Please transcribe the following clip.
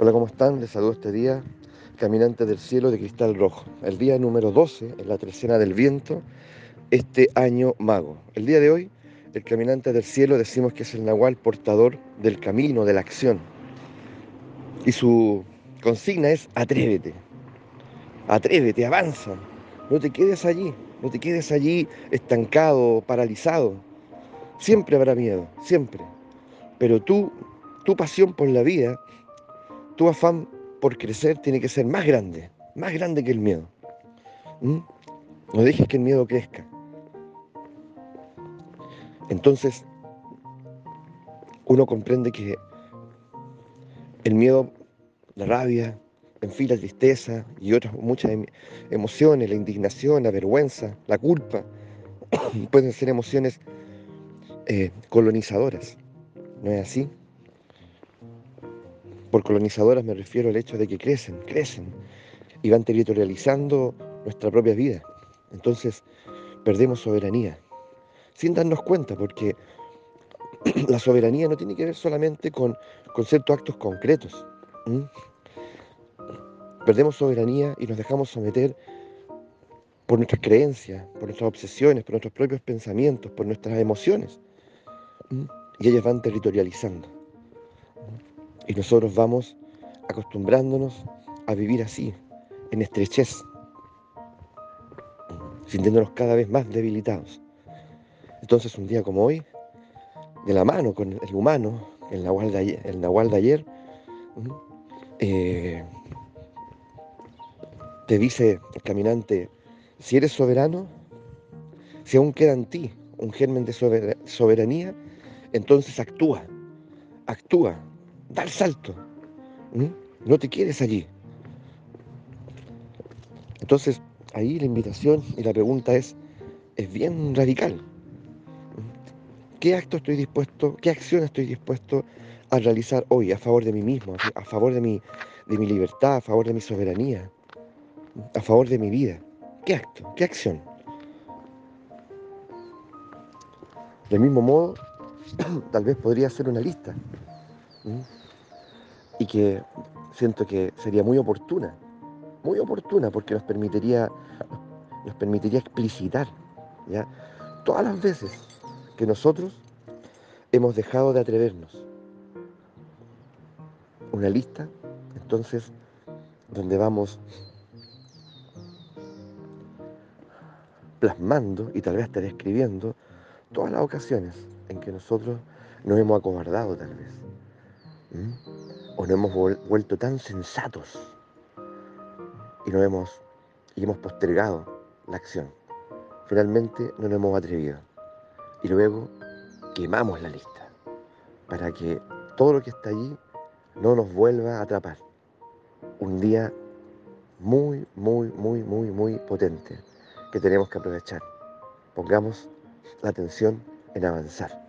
Hola, ¿cómo están? Les saludo este día, caminantes del cielo de cristal rojo. El día número 12, en la tercera del viento, este año mago. El día de hoy, el caminante del cielo decimos que es el nahual portador del camino, de la acción. Y su consigna es atrévete, atrévete, avanza. No te quedes allí, no te quedes allí estancado, paralizado. Siempre habrá miedo, siempre. Pero tú, tu pasión por la vida, tu afán por crecer tiene que ser más grande, más grande que el miedo. ¿Mm? No dejes que el miedo crezca. Entonces, uno comprende que el miedo, la rabia, en fin, la tristeza y otras muchas em, emociones, la indignación, la vergüenza, la culpa, pueden ser emociones eh, colonizadoras. ¿No es así? Por colonizadoras me refiero al hecho de que crecen, crecen y van territorializando nuestra propia vida. Entonces perdemos soberanía, sin darnos cuenta, porque la soberanía no tiene que ver solamente con, con ciertos actos concretos. Perdemos soberanía y nos dejamos someter por nuestras creencias, por nuestras obsesiones, por nuestros propios pensamientos, por nuestras emociones. Y ellas van territorializando. Y nosotros vamos acostumbrándonos a vivir así, en estrechez, sintiéndonos cada vez más debilitados. Entonces un día como hoy, de la mano con el humano, el nahual de ayer, de ayer eh, te dice el caminante, si eres soberano, si aún queda en ti un germen de soberanía, entonces actúa, actúa, da el salto. No te quieres allí. Entonces, ahí la invitación y la pregunta es, es bien radical. ¿Qué acto estoy dispuesto, qué acción estoy dispuesto a realizar hoy a favor de mí mismo, a favor de mi, de mi libertad, a favor de mi soberanía, a favor de mi vida? ¿Qué acto? ¿Qué acción? Del mismo modo, tal vez podría ser una lista que siento que sería muy oportuna, muy oportuna porque nos permitiría, nos permitiría explicitar ¿ya? todas las veces que nosotros hemos dejado de atrevernos. Una lista, entonces, donde vamos plasmando y tal vez hasta describiendo todas las ocasiones en que nosotros nos hemos acobardado tal vez o nos hemos vuelto tan sensatos y, no hemos, hemos postergado la acción. Finalmente no nos hemos atrevido y luego quemamos la lista para que todo lo que está allí no nos vuelva a atrapar. Un día muy, muy, muy, muy, muy potente que tenemos que aprovechar. Pongamos la atención en avanzar.